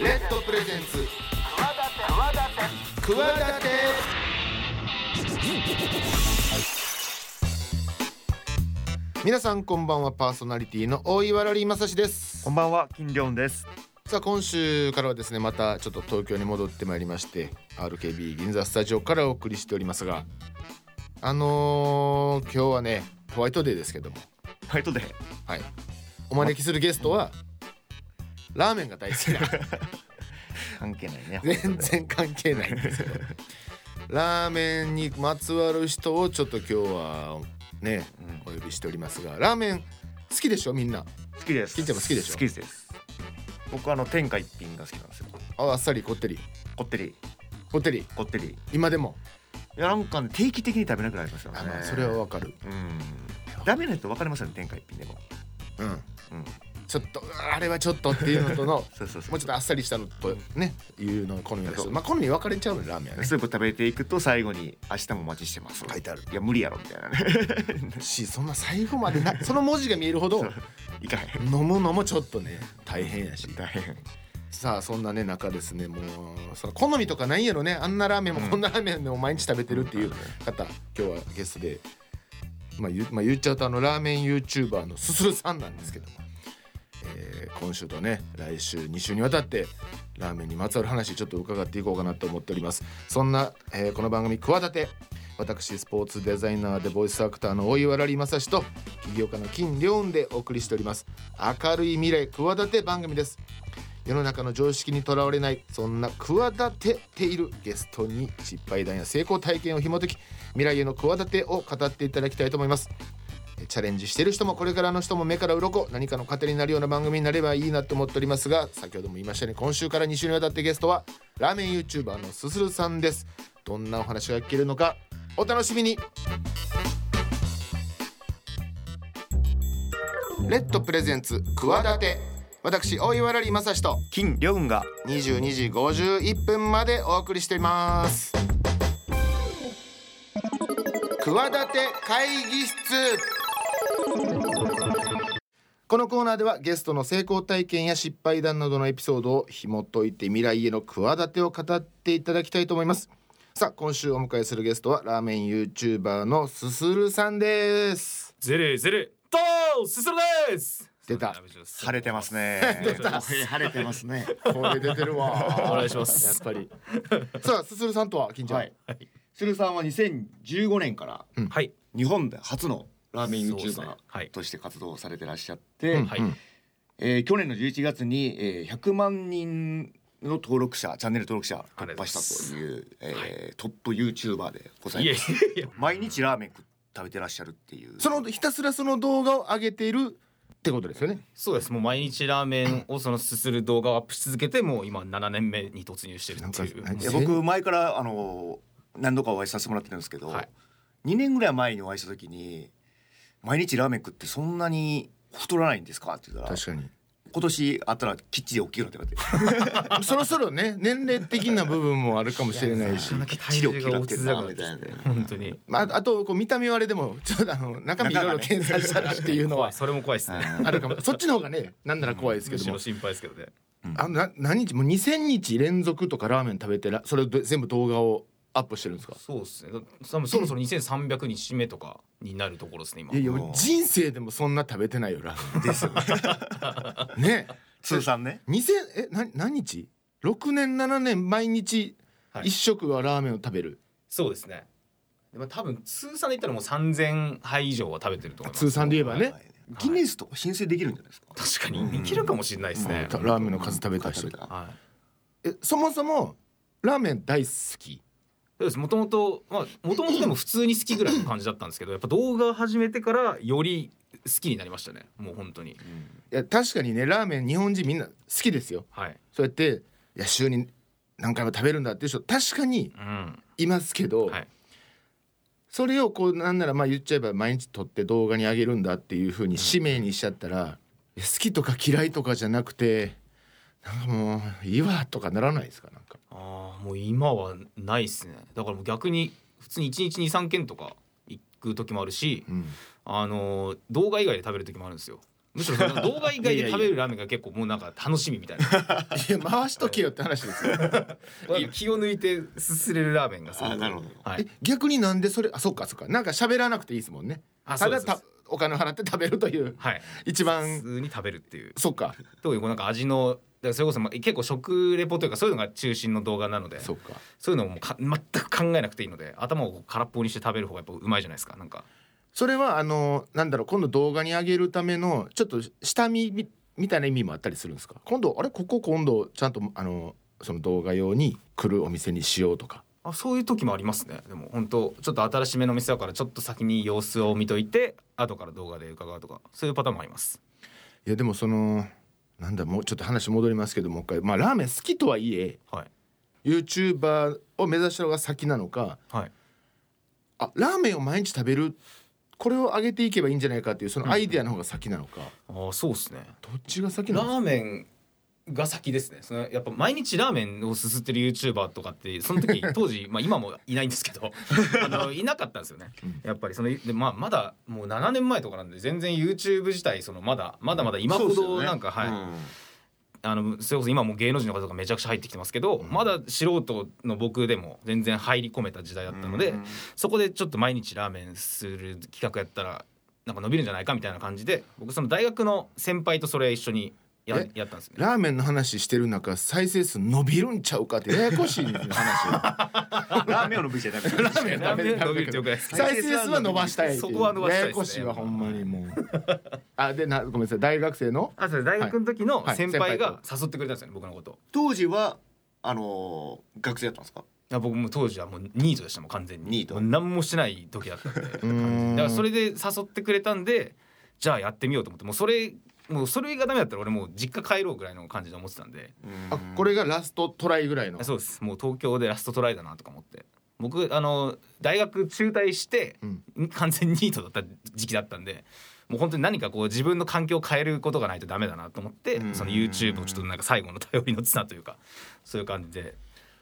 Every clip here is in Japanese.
レッドプレゼンツ。企て皆さんこんばんはパーソナリティの大岩良理正史です。こんばんは金良です。さあ今週からはですねまたちょっと東京に戻ってまいりまして RKB 銀座スタジオからお送りしておりますがあのー、今日はねホワイトデーですけども。ホワイトデー。はい。お招きするゲストはラーメンが大好きな 関係ないね全然関係ないんですけど ラーメンにまつわる人をちょっと今日はねお呼びしておりますがラーメン好きでしょみんな？好きです。金ちゃんも好きでしょ？好きです。僕あの天下一品が好きなんですよああっさりこってり。こってり。こってり。こってり。今でも？いやなんかね定期的に食べなくなりますよね。あまあそれはわかる。うん。ダメな人分かりますよね天下一品でも。うん。うんちょっとあれはちょっとっていうのとの もうちょっとあっさりしたのとねいうの好みの人。まあ好み分かれちゃうのラーメンはね。スープ食べていくと最後に明日もお待ちしてます。書いてある。いや無理やろみたいなね。しそんな最後までな その文字が見えるほどいかへん。飲むのもちょっとね大変やし。大変。さあそんなね中ですねもうその好みとかないんやろね。あんなラーメンもうん。こんなラーメンでも毎日食べてるっていう方、今日はゲストで、まあ言うまあ、言っちゃうとあのラーメン YouTuber のすするさんなんですけども、えー今週とね来週2週にわたってラーメンにまつわる話ちょっと伺っていこうかなと思っております。そんな、えーこの番組「企て」私スポーツデザイナーでボイスアクターの大岩良正史と起業家の金良雲でお送りしております。明るい未来企て番組です。世の中の常識にとらわれないそんな企てているゲストに失敗談や成功体験を紐解き未来への企てを語っていただきたいと思います。チャレンジしている人もこれからの人も目から鱗何かの糧になるような番組になればいいなと思っておりますが先ほども言いましたように今週から2週にわたってゲストはラーメン YouTuber のすするさんです。どんなお話が聞けるのかお楽しみに。レッドプレゼンツ企て私大岩良理正史と金良雲が。22時51分までお送りしています。企て会議室このコーナーではゲストの成功体験や失敗談などのエピソードを紐解いて未来への企てを語っていただきたいと思います。さあ今週お迎えするゲストはラーメン YouTuber のすするさんです。ゼレゼレ。とすするです。出た。晴れてますね。出た。晴れてますね。これ出てるわ。お願いします。やっぱり。さあすするさんとは金ちゃん、はい。鶴さんは2015年からはい。日本で初のラーメンそうですね。YouTuber はい。として活動をされてらっしゃって、うん。はい。うんえー去年の11月に、えー100万人の登録者チャンネル登録者突破したという、えートップ YouTuber でございます。やいや毎日ラーメン食べてらっしゃるっていう。そのひたすらその動画を上げているってことですよね。そうです。もう毎日ラーメンをそのすする動画をアップし続けてもう今7年目に突入してるっていう。なんかいや僕前からあの何度かお会いさせてもらってるんですけど、はい。2年ぐらい前にお会いした時に「毎日ラーメン食ってそんなに太らないんですか?」って言ったら確かに。今年あったらきっちり大きくなってくれて そろそろね年齢的な部分もあるかもしれないし 体重が落ちづらかったですね本当にまああとこう見た目はあれでもちょっとあの中身いろいろ検査したらっていうのは怖いそれも怖いですね あるかも。そっちの方がねなんなら怖いですけどもむしろ。心配ですけどねあのな何日？もう2000日連続とかラーメン食べてらそれで全部動画をアップしてるんですか？そうですね。多分そろそろ2300日目とかになるところですね今。いやいや人生でもそんな食べてないよラーメン。ですよね。ね。通算ね。2000えな何日？6年7年毎日はい。一食はラーメンを食べる、そうですね。でも多分通算で言ったらもう3000杯以上は食べてると思います。通算で言えばね、ギネスとか申請できるんじゃないですか？確かに。いけるかもしれないですね、たラーメンの数食べた人はい。えそもそもラーメン大好きそうです。もともとまあもともとでも普通に好きぐらいの感じだったんですけどやっぱ動画始めてからより好きになりましたね。もう本当に。いや確かにねラーメン日本人みんな好きですよ。はい。そうやっていや週に何回も食べるんだっていう人確かにうん。いますけど、はい。それをこうなんならまあ言っちゃえば毎日撮って動画に上げるんだっていうふうに使命にしちゃったら、いや好きとか嫌いとかじゃなくてなんかもういいわとかならないですかな。んかああもう今はないっすね。だからもう逆に普通に1日23件とか行く時もあるしうん。あの動画以外で食べる時もあるんですよ。むしろ動画以外で食べるラーメンが結構もうなんか楽しみみたいな。いや回しとけよって話ですよ。気を抜いてすすれるラーメンがすごくあなるほど。はい。え逆になんでそれあそっかそっか。なんか喋らなくていいですもんね。あただたお金を払って食べるというはい。普一番通に食べるっていう。そっか。特にこうなんか味のらそれこそまあ結構食レポというかそういうのが中心の動画なのでそっか。そういうのもか全く考えなくていいので頭を空っぽにして食べる方がやっぱうまいじゃないですかなんか。それはあのなんだろう今度動画に上げるためのちょっと下見みみたいな意味もあったりするんですか？今度あれ？ここ今度ちゃんとあのその動画用に来るお店にしようとか。あそういう時もありますね。でも本当ちょっと新しめの店だからちょっと先に様子を見といて後から動画で伺うとかそういうパターンもあります。いやでもそのなんだもうちょっと話戻りますけどもう一回。まあラーメン好きとはいえはい。YouTuber を目指したのが先なのかはい。あラーメンを毎日食べるこれを上げていけばいいんじゃないかっていうそのアイデアの方が先なのか、あそうですね。どっちが先ラなの？ーメンが先ですね。そのやっぱ毎日ラーメンをすすってる YouTuber とかってその時 当時まあ今もいないんですけど あのいなかったんですよね。やっぱりそので、まあ、まだもう7年前とかなんで全然 YouTube 自体そのまだまだまだ今ほどなんか、はい、あのそれこそ今もう芸能人の方とかめちゃくちゃ入ってきてますけど、まだ素人の僕でも全然入り込めた時代だったので、うん。そこでちょっと毎日ラーメンする企画やったらなんか伸びるんじゃないかみたいな感じで僕その大学の先輩とそれ一緒にやえ？やったんですね。ラーメンの話してる中再生数伸びるんちゃうかってややこしい話。ラーメンを伸びちゃダメラーメンラーメン伸びるってよくないですか再生数は伸ばしたいっていう。そこは伸ばしたいやですね。やこしいわほんまにもう。あでなごめんなさい。大学生の？あそれ大学の時のはい。先輩が先誘ってくれたんですよね僕のこと。当時はあのー学生だったんですか？いや僕も当時はもうニートでしたもん完全に。ニート。何もしてない時だったんで。だん。からそれで誘ってくれたんでじゃあやってみようと思って。もうそれもうそれがダメだったら俺もう実家帰ろうぐらいの感じで思ってたんで。あこれがラストトライぐらいの？そうです。もう東京でラストトライだなとか思って。僕あの大学中退して、完全にニートだった時期だったんでもう本当に何かこう自分の環境を変えることがないとダメだなと思って、うん。その YouTube をちょっとなんか最後の頼りの綱というかそういう感じで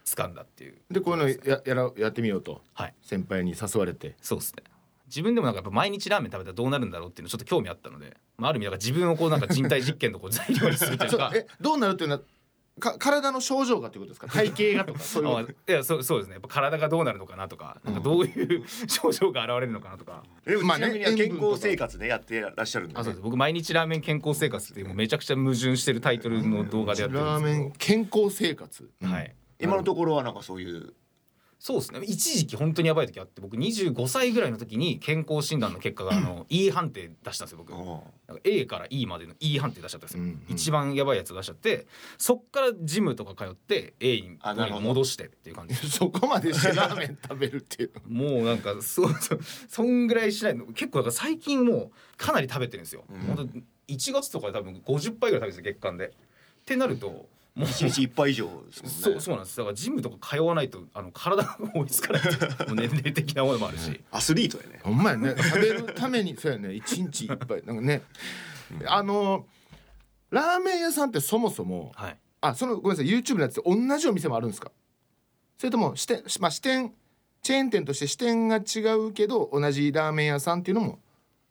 掴んだっていう。でこういうのややらやってみようと。はい。先輩に誘われて。そうですね自分でもなんかやっぱ毎日ラーメン食べたらどうなるんだろうっていうのちょっと興味あったので、まあ、ある意味だから自分をこうなんか人体実験のこう材料にするというかえどうなるっていうのはか体の症状がということですか？体型がとかそういうあこと？いやそうそうですね。やっぱ体がどうなるのかなとかなんかどういう症状が現れるのかなとか、でもまあね健康生活でやってらっしゃるんで、あそうです。僕毎日ラーメン健康生活っていうもうめちゃくちゃ矛盾してるタイトルの動画でやってるラーメんですン健康生活？けど、はい。今のところはなんかそういうそうですね。一時期本当にやばい時あって僕25歳ぐらいの時に健康診断の結果があの E 判定出したんですよ僕。なんか A から E までの E 判定出しちゃったんですよ、うんうん。一番やばいやつ出しちゃってそっからジムとか通って A に戻してっていう感じ。そこまでしてラーメン食べるっていう もうなんかそうそんぐらいしないの。結構だから最近もうかなり食べてるんですよ、うん。本当1月とかで多分50杯ぐらい食べてるんですよ月間で。ってなるともう。一日一杯以上ですもんね。そうそうなんです。だからジムとか通わないとあの体が追いつかないもう年齢的なものもあるし。アスリートやね。ほんまやね。食べるためにそうやね。一日いっぱいなんかね。あのラーメン屋さんってそもそもはい。あそのごめんなさい。YouTube のやつって同じお店もあるんですか？それとも支店まあ支店チェーン店として支店が違うけど同じラーメン屋さんっていうのも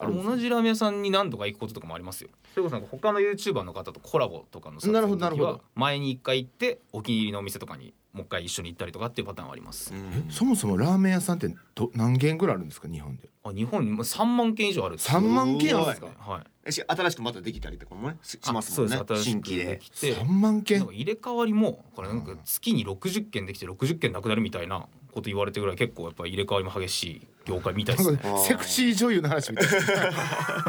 あるんですか同じラーメン屋さんに何度か行くこととかもありますよ。それこそなんか他の YouTuber の方とコラボとかの撮影なるほの時はどなるほど。前に一回行ってお気に入りのお店とかにもう一回一緒に行ったりとかっていうパターンはあります、えそもそもラーメン屋さんってど何軒ぐらいあるんですか日本で？あ日本にもう3万件以上あるって3万軒あるんですか？すはい新しくまたできたりとかもねししますもんね。新規で。できて。3万なん軒か入れ替わりもこれなんか月に60件できて60件なくなるみたいなこと言われてぐらい結構やっぱ入れ替わりも激しい業界みたいですね。セクシー女優の話みたい。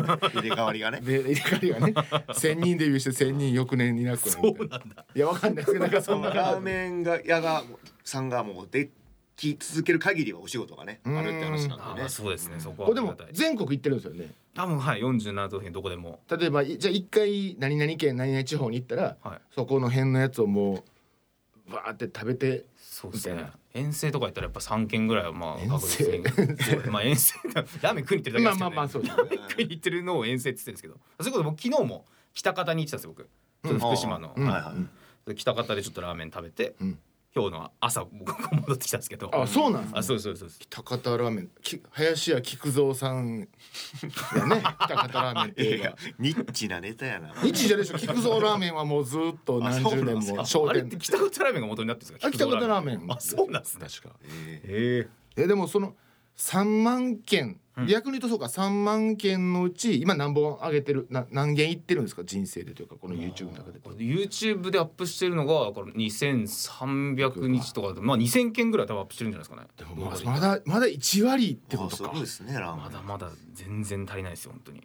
な 入れ替わりがね。で入れ替わりがね。1000人デビューして1000人翌年いなくなるみたいな。なんだ。いやわかんないですけどなんかそんなラーメンが屋がさんがもうでき続ける限りはお仕事がねあうん。るって話なんでね。そうですね。そこはこれでも全国行ってるんですよね？多分はい。47都道府県どこでも。例えばいじゃあ一回何々県何々地方に行ったらはい。そこの辺のやつをもうバーって食べてそうですね。遠征とか行ったらやっぱ3軒ぐらいはまあ遠確征実 まあ遠征ラーメン食いに行ってるだけですけど、ね、まあまあまあそうですラーメン食いに行ってるのを遠征って言ってるんですけど。それこそ僕昨日も北方に行ってたんですよ僕ちょっと福島の、うん。はいはいで北方でちょっとラーメン食べて、うん今日の朝僕が戻ってきたんですけど。あそうなんですあそうそうそうです。高田ラーメン。き林家菊蔵さん。やね。高田ラーメンっていやニッチなネタやな。日じゃでしょ。菊蔵ラーメンはもうずっと何十年も あ商店。あれって北方ラーメンが元になってるんですか？あ北方ラーメン。あそうなんですね確か。えへええでもその3万件、うん。逆に言うとそうか3万件のうち今何本上げてるな何件いってるんですか？人生でというかこの YouTube の中で。YouTube でアップしてるのがこれ2300日とかでまあ2000件ぐらい多分アップしてるんじゃないですかね。でもまあまだまだ1割ってことか。あすごいですねラーメン。まだまだ全然足りないですよ本当に。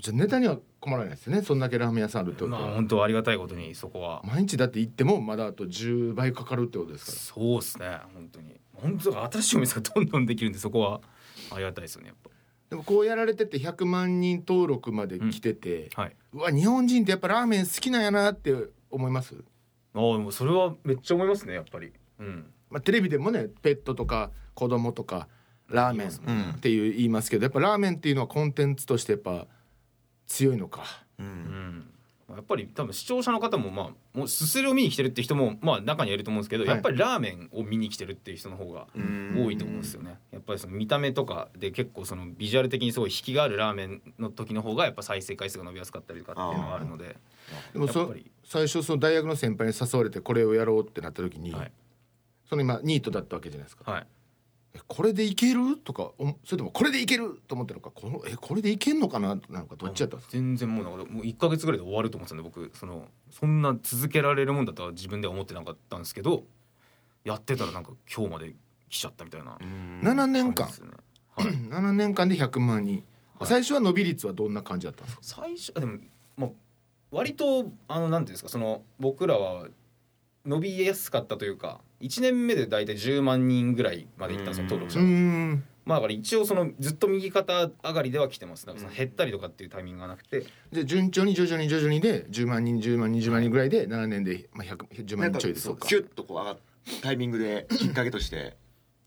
じゃあネタには困らないですよねそんだけラーメン屋さんあるってことは、まあ本当ありがたいことにそこは。毎日だって行ってもまだあと10倍かかるってことですかそうですね本当に。本当だ新しいお店がどんどんできるんでそこはありがたいですよねやっらでもこうやられてて100万人登録まで来てて、ぱはい。うわ日本人ってやっぱラーメン好きなんやなって思います、ああでもそれはめっちゃ思いますねやっぱり。うん。まあ、テレビでもねペットとか子供とかラーメンっていう言いますけどやっぱラーメンっていうのはコンテンツとしてやっぱ強いのか。ううんんやっぱり多分視聴者の方もまあもうすするを見に来てるって人もまあ中にはいると思うんですけど、はい。やっぱりラーメンを見に来てるっていう人の方がうん。多いと思うんですよね。やっぱりその見た目とかで結構そのビジュアル的にすごい引きがあるラーメンの時の方がやっぱ再生回数が伸びやすかったりとかっていうのがあるのででもそ最初その大学の先輩に誘われてこれをやろうってなった時に、はい。その今ニートだったわけじゃないですか、はい。えこれでいける？とかおそれともこれでいける？と思ってるのか。このえこれでいけんのかな？なのかどっちやったんですか？全然もうなんかもう1か月ぐらいで終わると思ってたんで僕。そのそんな続けられるもんだとは自分では思ってなかったんですけどやってたらなんか今日まで来ちゃったみたいなうん。7年間。はい。7年間で100万人、はい。最初は伸び率はどんな感じだったんですか？最初あでもまあ割とあのなんていうんですかその僕らは伸びやすかったというか1年目で大体10万人ぐらいまでいったんですよ登録者が。ん。まあだから一応そのずっと右肩上がりでは来てます。だからその減ったりとかっていうタイミングがなくて、じゃあ順調に徐々に徐々にで10万人10万人10万人ぐらいで7年で、まあ、100 10万人ちょいでそうか。キュッとこう上がっタイミングできっかけとして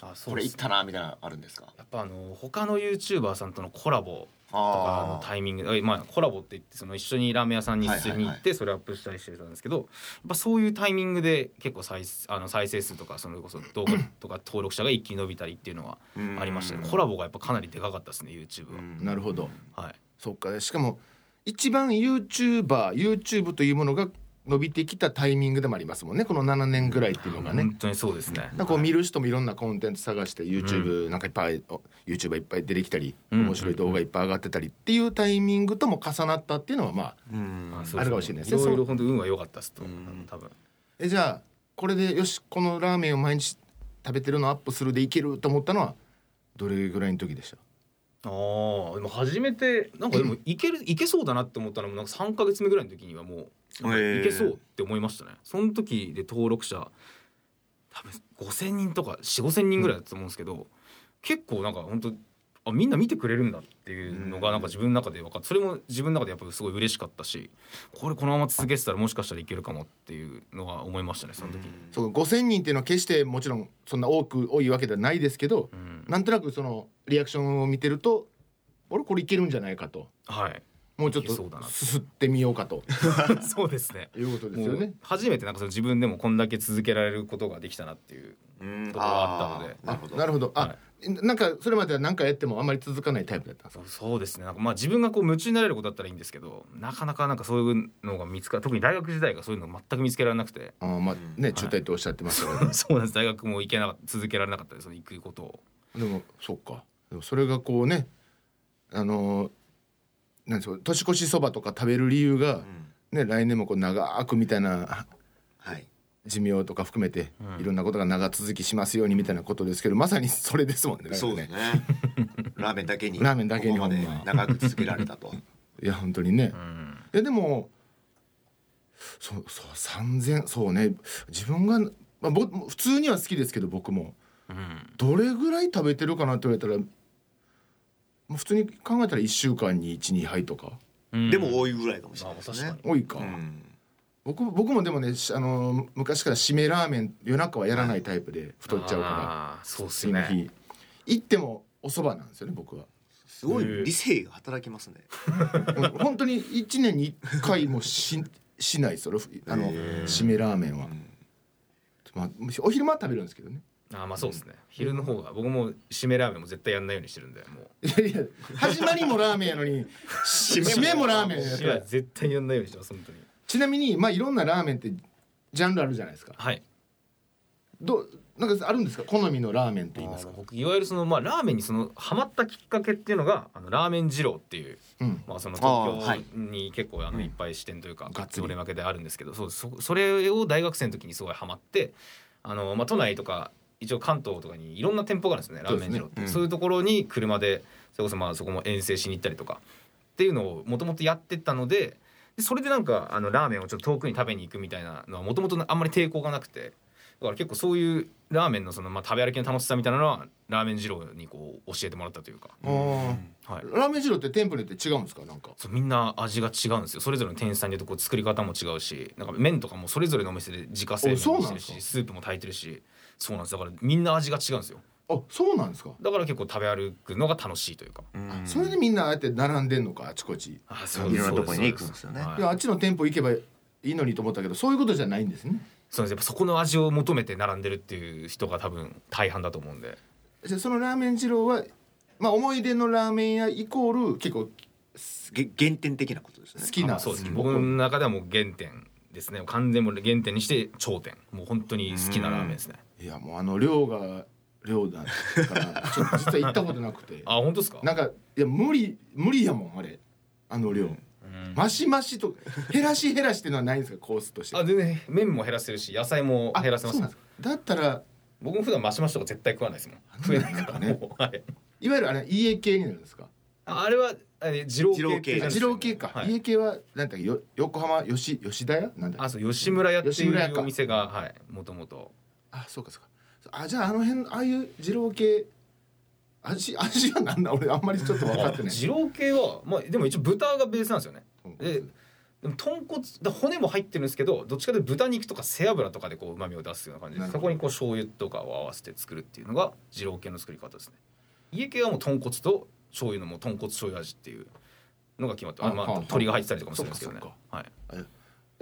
あそこれいったなみたいなのあるんですか？やっぱあの他の YouTuber さんとのコラボとかのあタイミングでまあコラボって言ってその一緒にラーメン屋さんに一緒に行ってそれをアップしたりしてたんですけどやっぱそういうタイミングで結構再あの再生数とかそれこそ動画とか登録者が一気に伸びたりっていうのはあありましたね。コラボがやっぱかなりでかかったですね YouTube は、なるほど。はい。そっか。しかも一番 YouTuberYouTube というものが伸びてきたタイミングでもありますもんね。この7年ぐらいっていうのがね。本当にそうですね。なんかこう見る人もいろんなコンテンツ探して YouTube なんかいっぱい、お YouTuber いっぱい出てきたりうん。面白い動画いっぱい上がってたりっていうタイミングとも重なったっていうのはまあうん。あるかもしれない。ですねい。ろいろ本当運が良かったですとう。ん多分。えじゃあこれでよしこのラーメンを毎日食べてるのアップするでいけると思ったのはどれぐらいの時でした？ああでも初めてなんかでもいけるいけそうだなって思ったのもなんか3か月目ぐらいの時にはもういけそうって思いましたね。その時で登録者多分5,000人とか4,5,000人ぐらいだったと思うんですけど、結構なんか本当あみんな見てくれるんだっていうのがなんか自分の中で分かってそれも自分の中でやっぱすごい嬉しかったしこれこのまま続けてたらもしかしたらいけるかもっていうのは思いましたねその時。に。そう5,000人っていうのは決してもちろんそんな多く多いわけではないですけどうん。なんとなくそのリアクションを見てると俺これいけるんじゃないかと。はいもうちょっといけそうだなすすってみようかと。そうですね。いうことですよね。初めてなんかその自分でもこんだけ続けられることができたなっていううん。ところがあったので。なるほど。なるほど。あ、はなんかそれまでは何かやってもあんまり続かないタイプだったんですか？そうですね。なんかまあ自分がこう夢中になれることだったらいいんですけどなかなかなんかそういうのが見つか特に大学時代がそういうの全く見つけられなくて。あーまあね中退っておっしゃってましたけど、そうなんです。大学も行けなかった続けられなかったです。その行くことを。でもそうか。でもそれがこうねあのーなんですか年越しそばとか食べる理由が、ね来年もこう長くみたいなはい。寿命とか含めて、うん。いろんなことが長続きしますようにみたいなことですけどまさにそれですもんね。そうですね。ラーメンだけにラーメンだけに長く続けられたと。いや本当にね。うん。いやでもそうそう3,000そうね。自分が、まあ、僕普通には好きですけど僕も。うん。どれぐらい食べてるかなって言われたら普通に考えたら1週間に12杯とか。うん。でも多いぐらいかもしれないですね。多いか、うん。僕僕もでもねしあの昔から締めラーメン夜中はやらないタイプで太っちゃうからそうっすね。日。行ってもお蕎麦なんですよね僕は。すごい理性が働きますね。本当に1年に1回もししないですよあの締めラーメンは。うん。まあお昼間は食べるんですけどねあーまあそうですね。昼の方が僕も締めラーメンも絶対やんないようにしてるんでもう。いやいや始まりもラーメンやのに締めもラーメンや。いや絶対やんないようにしてます本当に。ちなみにまあいろんなラーメンってジャンルあるじゃないですか。はい。どうなんかあるんですか？好みのラーメンと言いますか？僕いわゆるそのまあラーメンにそのハマったきっかけっていうのがあのラーメン二郎っていううん。まあその東はい京に結構あうんのいっぱい支店というかがっつり。常連分けであるんですけどそうそそれを大学生の時にすごいハマってあのまあ都内とか一応関東とかにいろんな店舗があるんですねラーメン二郎って。ねうん。そういうところに車でそれこそまあそこも遠征しに行ったりとかっていうのをもともとやってたのででそれでなんかあのラーメンをちょっと遠くに食べに行くみたいなのはもともとあんまり抵抗がなくて。だから結構そういうラーメンのそのまあ食べ歩きの楽しさみたいなのはラーメン二郎にこう教えてもらったというか、はい、ラーメン二郎って店舗によって違うんですか？なんか。そうみんな味が違うんですよ。それぞれの店員さんによってこう作り方も違うしなんか麺とかもそれぞれのお店で自家製麺してるしスープも炊いてるしそうなんです。だからみんな味が違うんですよ。あそうなんですか？だから結構食べ歩くのが楽しいというか。うん。それでみんなああやって並んでんのか？あちこち。あいろんなとこにね行くんですよね。はい。いやあっちの店舗行けばいいのにと思ったけどそういうことじゃないんですね。そうです。やっぱそこの味を求めて並んでるっていう人が多分大半だと思うんで。じゃあそのラーメン二郎はまあ思い出のラーメン屋イコール結構げ原点的なことですね。好きな。あそうです。うん僕の中ではもう原点ですね。完全にもう原点にして頂点。もう本当に好きなラーメンですね。いやもうあの量が量だからちょっと実は行ったことなくて。あ本当ですか？なんかいや無理無理やもんあれ。あの量、うん。マシマシと減らし減らしっていうのはないんですか？コースとして。あ全然麺も減らせるし野菜もあ減らせますだったら僕も普段マシマシとか絶対食わないですもん。増えないからねはい。いわゆるあれ家系になるんですか？ああれはあれ二郎系二郎系か、はい。家系はなんだっけよ横浜吉吉田屋？なんだあそう吉村屋っていうお店がはいもともとあそうかそうか。あじゃああの辺ああいう二郎系味味はなんだ？俺あんまりちょっと分かってない。二郎系はまあでも一応豚がベースなんですよね。うん。ででも豚骨だ骨も入ってるんですけどどっちかというと豚肉とか背脂とかでこう旨味を出すような感じでそこにこう醤油とかを合わせて作るっていうのが二郎系の作り方ですね。家系はもう豚骨と醤油のもう豚骨醤油味っていうのが決まってあまあ鶏が入ってたりとかもするんですけどね。そうかはい。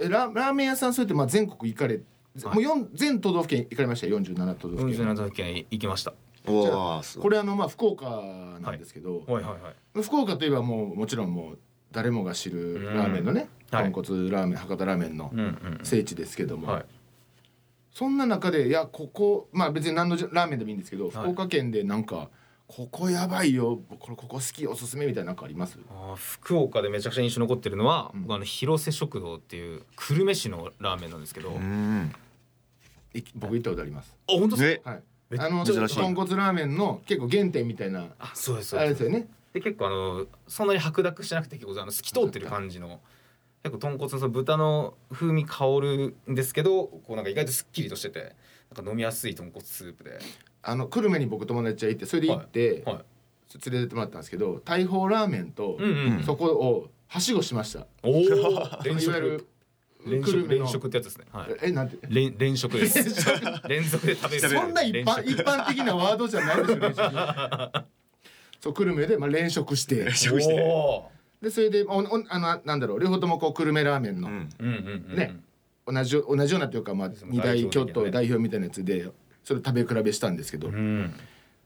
えララーメン屋さんそうやってまあ全国行かれ、はい。もう四全都道府県行かれました？47都道府県。47都道府県行きました。これあのまあ福岡なんですけど、はい。はいはい福岡といえばもうもちろんもう誰もが知るうん。ラーメンのね、はい。豚骨ラーメン博多ラーメンの聖地ですけども、はい。そんな中でいやここまあ別に何のラーメンでもいいんですけど、い。福岡県でなんかここやばいよ。これここ好きおすすめみたいななんかあります？あー福岡でめちゃくちゃ印象に残ってるのは、うん。僕あの広瀬食堂っていう久留米市のラーメンなんですけど、僕行ったことあります。本当ですか？あの豚骨ラーメンの結構原点みたいなあそうですそうであれですすよね。で結構あのそんなに白濁しなくて結構あの透き通ってる感じの結構豚骨のその豚の風味香るんですけどこうなんか意外とすっきりとしててなんか飲みやすい豚骨スープであの久留米に僕友達がいてそれで行って、はい連れてってもらったんですけど大砲ラーメンと、うんうん、そこをはしごしました。おお連いわゆる食。連久留米の。食連食ってやつですね。はい。えなんて？連連食です。連続で食べる。そんな一連食。般一般的なワードじゃないでしょ連食。そう久留米で、まあ、連食して。食して。おでそれでおおあのなんだろう両方ともこう久留米ラーメンの、うん。ーうんうんうん。ね。同じ同じようなというか、まあ、二大京都代表みたいなやつでそれ食べ比べしたんですけど、うん。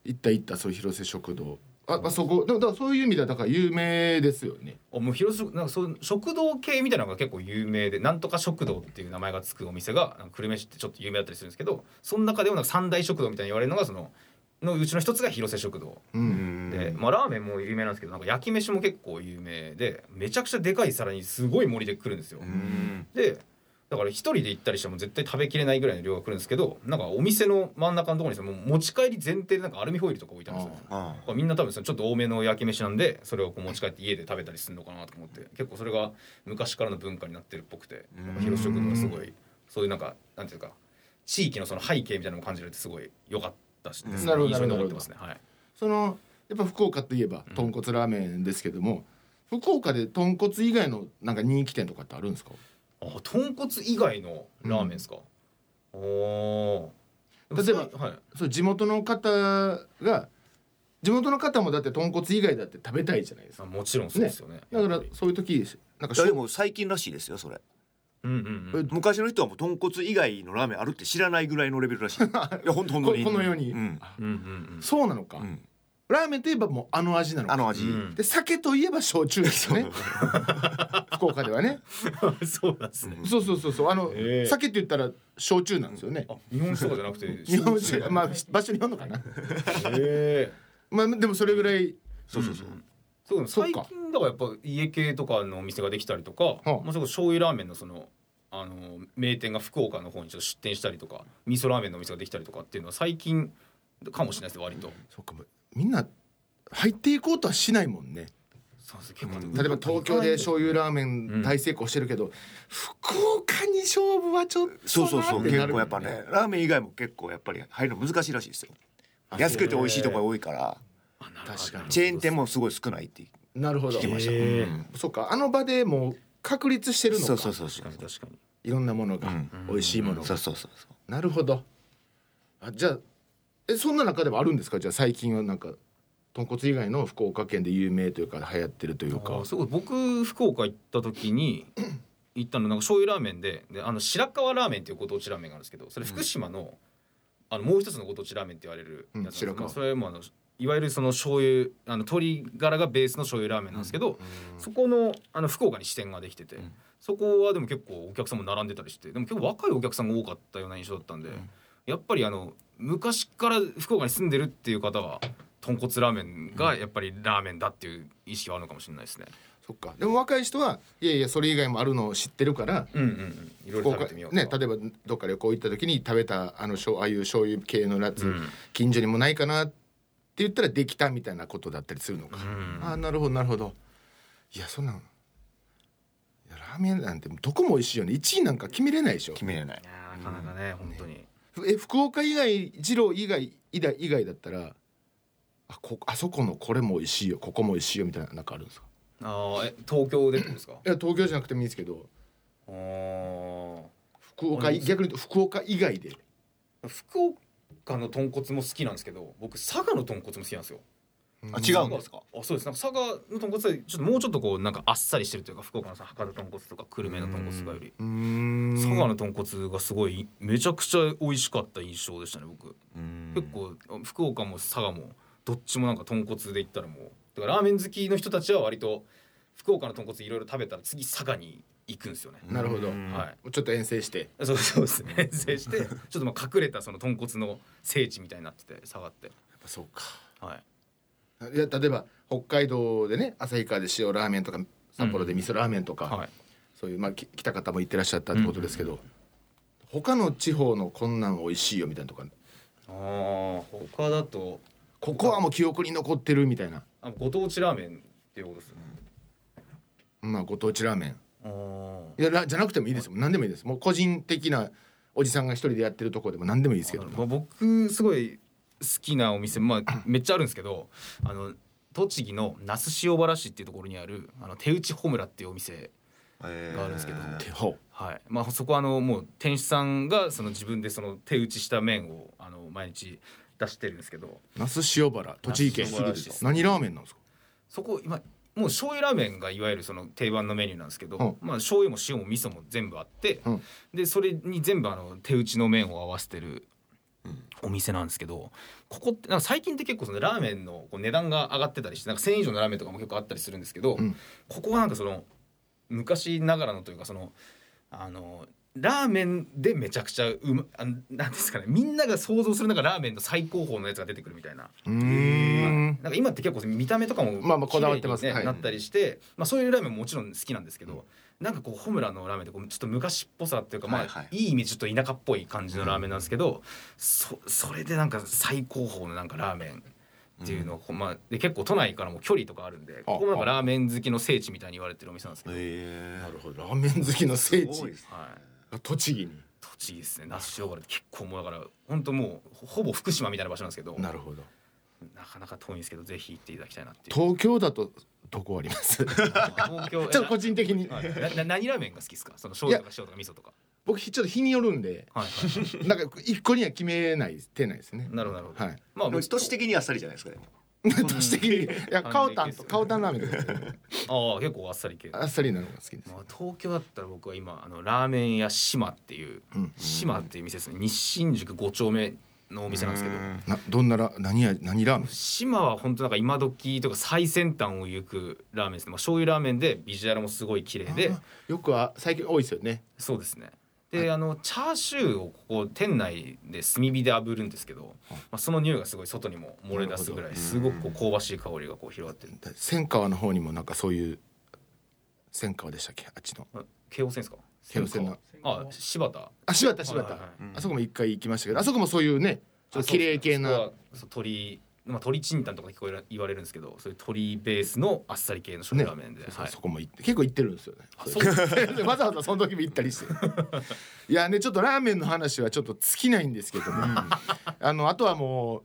行った行ったそう広瀬食堂。あ、まあ、そこだだからそういう意味ではだから有名ですよね。あもう広瀬なんかそう食堂系みたいなのが結構有名でなんとか食堂っていう名前がつくお店がなんか久留米市ってちょっと有名だったりするんですけどその中でもなんか三大食堂みたいに言われるのがそののうちの一つが広瀬食堂。う、うんん。で、まあ、ラーメンも有名なんですけどなんか焼き飯も結構有名でめちゃくちゃでかい皿にすごい盛りで来るんですよ。うん。でだから一人で行ったりしても絶対食べきれないぐらいの量が来るんですけどなんかお店の真ん中のところにさもう持ち帰り前提でなんかアルミホイルとか置いてあるんですよ。みんな多分そのちょっと多めの焼き飯なんでそれをこう持ち帰って家で食べたりするのかなと思って結構それが昔からの文化になってるっぽくてなんか広瀬食堂はすごいそういうなんかなんていうか地域のその背景みたいなのも感じられてすごい良かったし、うんなるほど残ってますね。はいそのやっぱ福岡といえば豚骨ラーメンですけども、福岡で豚骨以外のなんか人気店とかってあるんですかあ豚骨以外のラーメンですか、おー。例えばはい。そう地元の方が地元の方もだって豚骨以外だって食べたいじゃないですか。あもちろんそうですよね。だからそういう時なんかでも最近らしいですよそれ。うんうんうん。昔の人はもう豚骨以外のラーメンあるって知らないぐらいのレベルらしい。いや本当本当に。ここのように。うんうんうん。そうなのか、うんラーメンといえばもうあの味なの。かあの味、うん。で酒といえば焼酎ですよね。福岡ではね。うんそうなんですね。そうそうそうそう。あの、へえ。酒って言ったら焼酎なんですよね。あ日本酒とかじゃなくて日本酒。まあ場所によるのかな。へえ。まあでもそれぐらい。そうそうそう、そう最そっか。近だからやっぱ家系とかのお店ができたりとか、はあ。まあ、それこそ醤油ラーメンのそのあの名店が福岡の方にちょっと出店したりとか味噌ラーメンのお店ができたりとかっていうのは最近かもしれないです割と。そうかもみんな入っていこうとはしないもんね。そうです結構、例えば東京で醤油ラーメうん。ン大成功してるけど、福岡に勝負はちょっとなそうそうそう結構やっぱねラーメン以外も結構やっぱり入るの難しいらしいですよ。安くて美味しいところが多いから確かにチェーン店もすごい少ないってなるほど。聞きました、んそうかあの場でもう確立してるのか。そうそうそう確かに確かに。いろんなものが、うん。美味しいものが、そうそうそうそう。なるほど。あじゃあえそんな中でもあるんですか？じゃあ最近はなんか豚骨以外の福岡県で有名というか流行ってるというあかーそう僕福岡行った時に行ったのなんか醤油ラーメンでであの白河ラーメンっていうご当地ラーメンがあるんですけどそれ福島の,、あのもう一つのご当地ラーメンって言われるやつうんそれもあのいわゆるその醤油あの鶏ガラがベースの醤油ラーメンなんですけど、そこのあの福岡に支店ができてて、ん。そこはでも結構お客さんも並んでたりしてでも結構若いお客さんが多かったような印象だったんで、やっぱりあの昔から福岡に住んでるっていう方は豚骨ラーメンがやっぱりラーメンだっていう意識はあるのかもしれないですね。そっか。でも若い人はいやいやそれ以外もあるのを知ってるからうんうんうん。いろいろ食福岡べてみようね例えばどっか旅行行った時に食べたあのしょうああいう醤油系のやつ、うん。近所にもないかなって言ったらできたみたいなことだったりするのか、うん。ああなるほどなるほど。いやそんなんいやラーメンなんてどこも美味しいよね。1位なんか決めれないでしょ。決めれない。いやーなかなかね本当に。え福岡以外二郎以外以外以外だったらあこあそこのこれも美味しいよここも美味しいよみたいななんかあるんですか？ああえ東京でですか？いや東京じゃなくてもいいですけどあー福岡い逆に言うと福岡以外で福岡の豚骨も好きなんですけど僕佐賀の豚骨も好きなんですよ。あ違うんですか？あそうです。なんか佐賀の豚骨はちょっともうちょっとこうなんかあっさりしてるというか福岡のさ博多豚骨とか久留米の豚骨とかより。うーん。佐賀の豚骨がすごいめちゃくちゃ美味しかった印象でしたね僕。うん。結構福岡も佐賀もどっちもなんか豚骨で言ったらもう。だからラーメン好きの人たちは割と福岡の豚骨いろいろ食べたら次佐賀に行くんですよね、なるほど。うんはい。ちょっと遠征して。そうそうですね。遠征してちょっとまあ隠れたその豚骨の聖地みたいになってて佐賀って。やっぱそうか。はいいや例えば北海道でね旭川で塩ラーメンとか札幌で味噌ラーメンとか、はい。そういうまあき来た方も行ってらっしゃったってことですけど、他の地方のこんなん美味しいよみたいなとか。ああ他だと。ここはもう記憶に残ってるみたいな。あご当地ラーメンっていうことですよね。まあご当地ラーメン。いやらじゃなくてもいいですよ。何でもいいです。もう個人的なおじさんが一人でやってるところでも何でもいいですけど。まあ、僕すごい好きなお店、まあ、めっちゃあるんですけどあの栃木の那須塩原市っていうところにあるあの手打ちホムラっていうお店えーがあるんですけど手ほはい。まあ、そこはあのもう店主さんがその自分でその手打ちした麺をあの毎日出してるんですけど。那須塩原。栃木県。何ラーメンなんですか？そこ今もう醤油ラーメンがいわゆるその定番のメニューなんですけど、うん。まあ醤油も塩も味噌も全部あって、うん。でそれに全部あの手打ちの麺を合わせてるお店なんですけどここってなんか最近って結構そのラーメンのこう値段が上がってたりしてなんか1000円以上のラーメンとかも結構あったりするんですけど、うん。ここはなんかその昔ながらのというかそのあのラーメンでめちゃくちゃうまあなんですかねみんなが想像するなんかラーメンの最高峰のやつが出てくるみたいな。なんか今って結構見た目とかもまあまあこだわってますねなったりして、まあ、そういうラーメンももちろん好きなんですけど、なんかこうホムラのラーメンってこうちょっと昔っぽさっていうか、まあはいはい。いい意味でちょっと田舎っぽい感じのラーメンなんですけど、そそれでなんか最高峰のなんかラーメンっていうのを、まあ、で結構都内からも距離とかあるんでここもなんかラーメン好きの聖地みたいに言われてるお店なんですけど、え。なるほど。ラーメン好きの聖地すごい です。はい、栃木に。栃木ですね。那須塩原って結構もうだから本当もうほぼ福島みたいな場所なんですけど。なるほどなかなか遠いんですけどぜひ行っていただきたいなっていう。東京だとどこあります？ちょ東京っと個人的に。はい。なな何ラーメンが好きですか？その醤油とか塩とか味噌とか。僕ちょっと日によるんではいはいなんか一個には決めないてないですね。なるほどなるほど、はい。まあ僕都市的にあっさりじゃないですかでも。都市的に。いやカオタンとカオタンラーメンああ結構あっさり系。あっさりなのが好きです。まあ、東京だったら僕は今あのラーメン屋島っていう、うん。島っていう店ですね。西新宿5丁目のお店なんですけど。などんなら何や何ラーメン？島は本当なんか今時とか最先端を行くラーメンですね、まあ、醤油ラーメンでビジュアルもすごい綺麗で。あよくは最近多いですよね。そうですね。であのチャーシューをここ店内で炭火で炙るんですけど、まあ、その匂いがすごい外にも漏れ出すぐらいすごくこう香ばしい香りがこう広がってる千川の方にもなんかそういう千川でしたっけ？あっちの。あ京王線ですか？京王線のあ柴田。あ柴田柴田、はいはいはい。あそこも一回行きましたけど。あそこもそういうねちょっと綺麗系な。鳥まあ鳥チンタンとか聞こえる言われるんですけどそういう鳥ベースのあっさり系の醤油ラーメンで、そうそうはい。そこも行って結構行ってるんですよね。そうでわざわざその時も行ったりして。いやねちょっとラーメンの話はちょっと尽きないんですけども、あのあとはも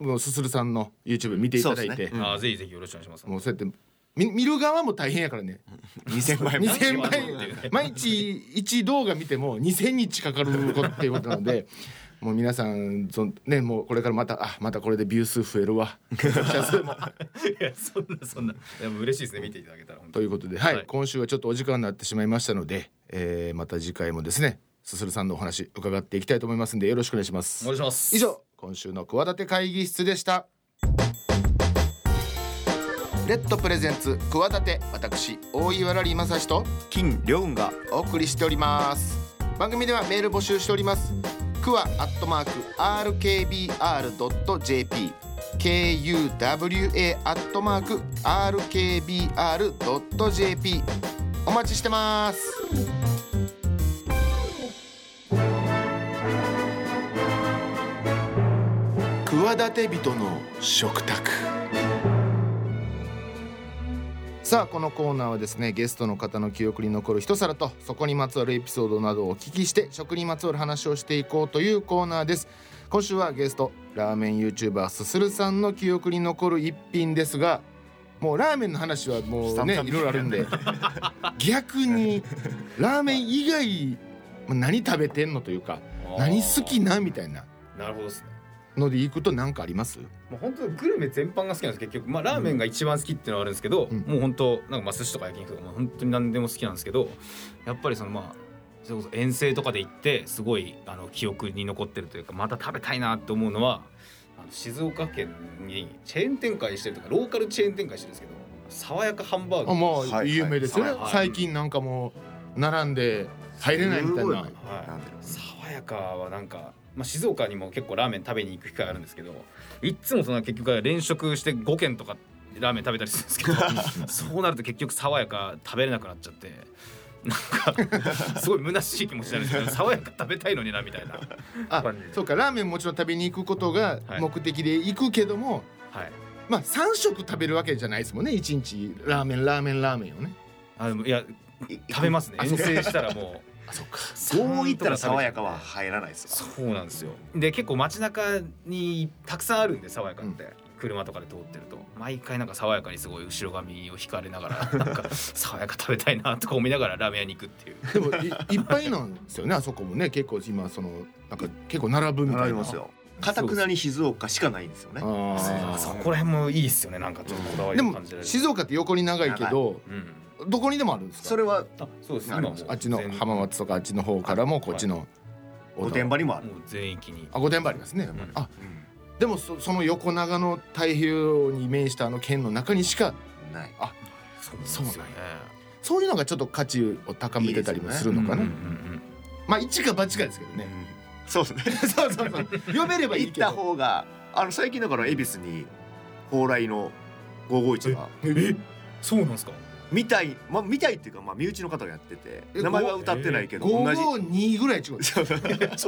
うもうすするさんの YouTube 見ていただいて、そうですね。あぜひぜひよろしくお願いします。もうそうやって見見る側も大変やからね。2000枚2000倍倍。毎日1動画見ても2000日かかるっていうことなので もう皆さんそのねもうこれからまたあまたこれでビュー数増えるわ。いやそんなそんな。でも嬉しいですね見ていただけたらということで、はい。はい。今週はちょっとお時間になってしまいましたので、えーまた次回もですねすするさんのお話伺っていきたいと思いますんでよろしくお願いします。お願いします。以上今週の企て会議室でしたレッドプレゼンツ企て私大岩良理正史と金良雲が。お送りしております。番組ではメール募集しております。クワアットマーク RKBR.jp KUWA アットマーク RKBR.jp お待ちしてます。企て人の食卓さあこのコーナーはですねゲストの方の記憶に残る一皿とそこにまつわるエピソードなどをお聞きして食にまつわる話をしていこうというコーナーです。今週はゲストラーメン YouTuber すするさんの記憶に残る一品ですがもうラーメンの話はもうねいろいろあるんで 逆にラーメン以外まあ何食べてんのというか何好きなみたいな。なるほどですねので行くと何かあります？もう本当グルメ全般が好きなんです結局。まあラーメンが一番好きっていうのはあるんですけど、うん。もう本当なんかまあ寿司とか焼肉とかもう本当に何でも好きなんですけどやっぱりそのまあそれこそ遠征とかで行ってすごいあの記憶に残ってるというかまた食べたいなって思うのはあの静岡県にチェーン展開してるとかローカルチェーン展開してるんですけど爽やかハンバーグ。あまあ、はい有名ですよね、はい最近なんかもう並んで入れないみたいな、はい。爽やかはなんか、まあ、静岡にも結構ラーメン食べに行く機会あるんですけどいっつもその結局連食して5軒とかラーメン食べたりするんですけど そうなると結局爽やか食べれなくなっちゃってなんかすごい虚しい気持ちになるんですけど爽やか食べたいのになみたいな。あそうかラーメンもちろん食べに行くことがはい。目的で行くけども、はい。まあ3食食べるわけじゃないですもんね1日。ラーメンラーメンラーメンをね。あでもいや食べますね。遠征したらもあそっか。うどういったら爽やかかは入らないですよそうなんですよ。で結構街中にたくさんあるんで爽やかって、車とかで通ってると。毎回なんか爽やかにすごい後ろ髪を引かれながら なんか爽やか食べたいなとか思いながらラーメン屋に行くっていう。でもいいっぱいなんですよねあそこもね。結構今そのなんか結構並ぶみたいな。並びますよ。かたくなに静岡しかないんですよね。あそーこら辺もいいっすよね。なんかちょっとこだわりでも静岡って横に長いけどうんどこにでもあるんですか？それはあそうです。今もうあっちの全浜松とかあっちの方からもこっちの御殿場にもある。もう全域に。あ御殿場ありますね、ん。あでもそその横長の太平洋に面したあの県の中にしかない。そうなんですよね。そういうのがちょっと価値を高めてたりもするのかな、うんうんうんまあ一か八かですけどね、そうですね。そうそうそう。読めればいい行ったけど方があの最近だから恵比寿に蓬莱の551が。えそうなんですか？見たいまあ見たいっていうかまあ身内の方がやっててえ名前は歌ってないけど同じ。552ぐらい違う。ちょ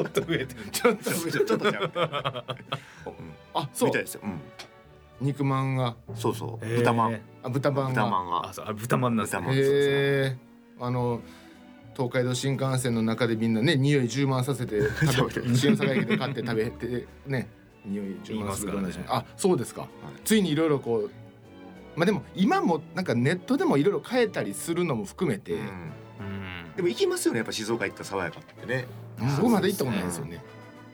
っと増えてる。ちょっと上ちょちょっとちゃうあそう。みたいですよ。うん。肉まんが。そうそう。豚まん。あ豚まんが。豚まんが。あそう。あ豚まんなんですね。あの東海道新幹線の中でみんなね匂い充満させて 食べて新大阪駅で買って食べてね。匂い充満する言いますからね。あそうですか、ついにいろいろこうまあでも今もなんかネットでもいろいろ変えたりするのも含めて、うん。うん。でも行きますよねやっぱ静岡行った爽やかってね。僕まだ行ったことないですよね、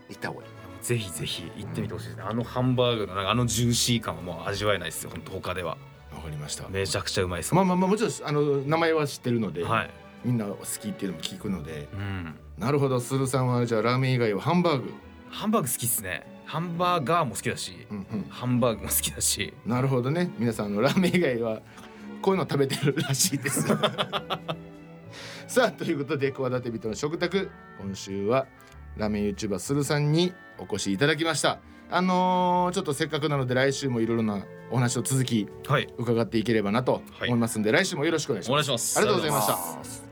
行った方がいい。ぜひぜひ行ってみてほしいですね。あのハンバーグのなんかあのジューシー感はもう味わえないですよ。本当他では。わかりました。めちゃくちゃうまいですまあまあまあもちろんあの名前は知ってるので、はい。みんな好きっていうのも聞くので。うん。なるほどスルさんはじゃあラーメン以外はハンバーグ、ハンバーグ好きっすねハンバーガーも好きだしうんうん、ハンバーグも好きだし。なるほどね。皆さんあのラーメン以外はこういうの食べてるらしいです。さあということで企て人の食卓。今週はラーメン YouTuber スルさんにお越しいただきました。あのーちょっとせっかくなので来週もいろいろなお話を続きはい。伺っていければなと思いますんで、来週もよろしくお願いしおます。願いします。ありがとうございました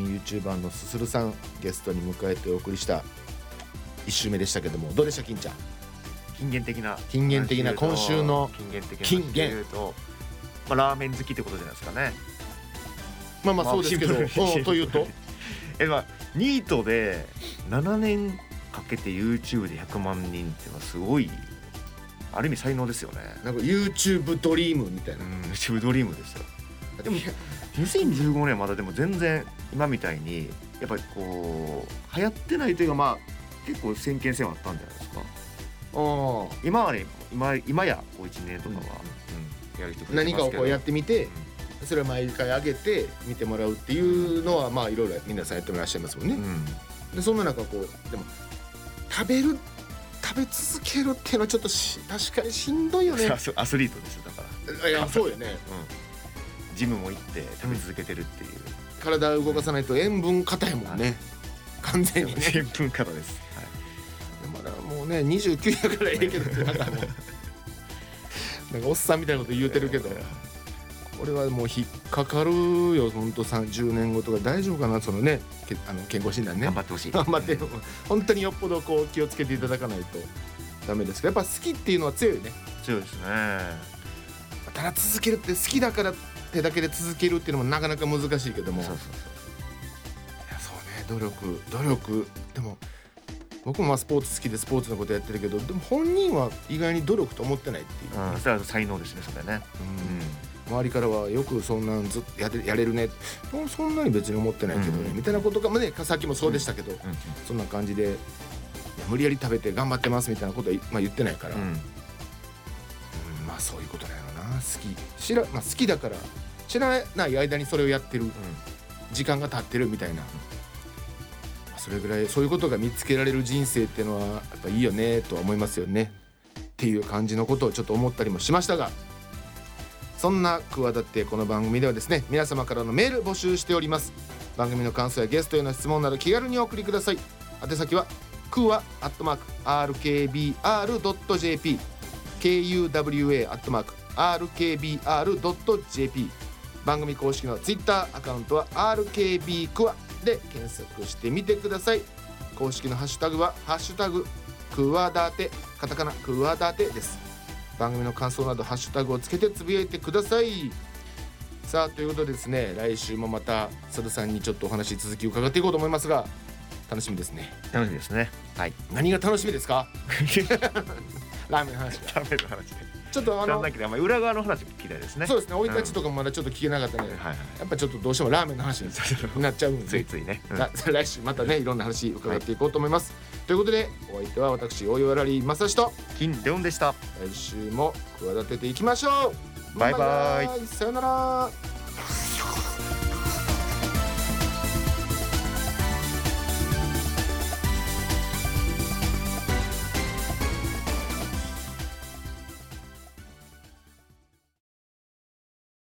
あラーメン YouTuber のすするさんゲストに迎えてお送りした1週目でしたけどもどうでした金ちゃん？金言的な金言的な今週の金言的な金言と、まあ、ラーメン好きってことじゃないですかね。まあまあそうですけど、というと？えまあニートで7年かけて YouTube で100万人っていうのはすごいある意味才能ですよね。なんか YouTube ドリームみたいな。う、ん YouTube ドリームですよ。でも2015年はまだでも全然今みたいにやっぱりこう流行ってないというかまあ結構先見性はあったんじゃないですか？あ今はね今今やこう1年とかは、うん。やる人増えてますけど。何かをこうやってみてそれを毎回上げて見てもらうっていうのはまあいろいろ皆さんやってもらっしゃいますもんね。う、ん。でそんな中こうでも食べる食べ続けるっていうのはちょっとし確かにしんどいよね。アスアスリートですよだから、いやそうよね。うん、ジムも行って食べ続けてるっていう、体を動かさないと塩分硬いもんね。完全にね。新聞からです、まだもうね29やからええけどなんかもう。なんかおっさんみたいなこと言うてるけど。これはもう引っかかるよほん。と30年後とか。大丈夫かなそのねけあの健康診断ね。頑張ってほしい。頑張って本当によっぽどこう気をつけていただかないとダメですけど。やっぱ好きっていうのは強いね。強いですね。ただ続けるって好きだからってだけで続けるっていうのもなかなか難しいけども。そうそういやそうね努力努力。でも僕もまあスポーツ好きでスポーツのことやってるけどでも本人は意外に努力と思ってないっていう、そう、うん、それは才能ですねそれね。うん。周りからはよくそんなんずっとやれやれるね。もうそんなに別に思ってないけどね、うん。みたいなことがまあねさっきもそうでしたけど、うんそんな感じで無理やり食べて頑張ってますみたいなことは、まあ、言ってないから、まあそういうことだよな好き。知ら、まあ、好きだから知らない間にそれをやってる時間が経ってるみたいな、まあそれぐらいそういうことが見つけられる人生っていうのはやっぱいいよねとは思いますよね。っていう感じのことをちょっと思ったりもしましたがそんな企てこの番組ではですね皆様からのメール募集しております。番組の感想やゲストへの質問など気軽にお送りください。宛先はクワアットマーク RKBR.jp KUWA アットマーク RKBR.jp 番組公式のツイッターアカウントは RKB クワで検索してみてください。公式のハッシュタグはハッシュタグクワダテ。カタカナクワダテです。番組の感想などハッシュタグをつけてつぶやいてください。さあということでですね来週もまた佐渡さんにちょっとお話続き伺っていこうと思いますが楽しみですね。楽しみですね。はい。何が楽しみですか？ラーメンの話が食べる話。でちょっとあの裏側の話聞きたいですね。そうですね。生い立ちとかもまだちょっと聞けなかったので、はいはいやっぱちょっとどうしてもラーメンの話になっちゃうんで。ついついね、うん。来週またねいろんな話伺っていこうと思います、ということでお相手は私大岩ラリー正史と金レオンでした。来週も企てていきましょう。バイバイ。さよなら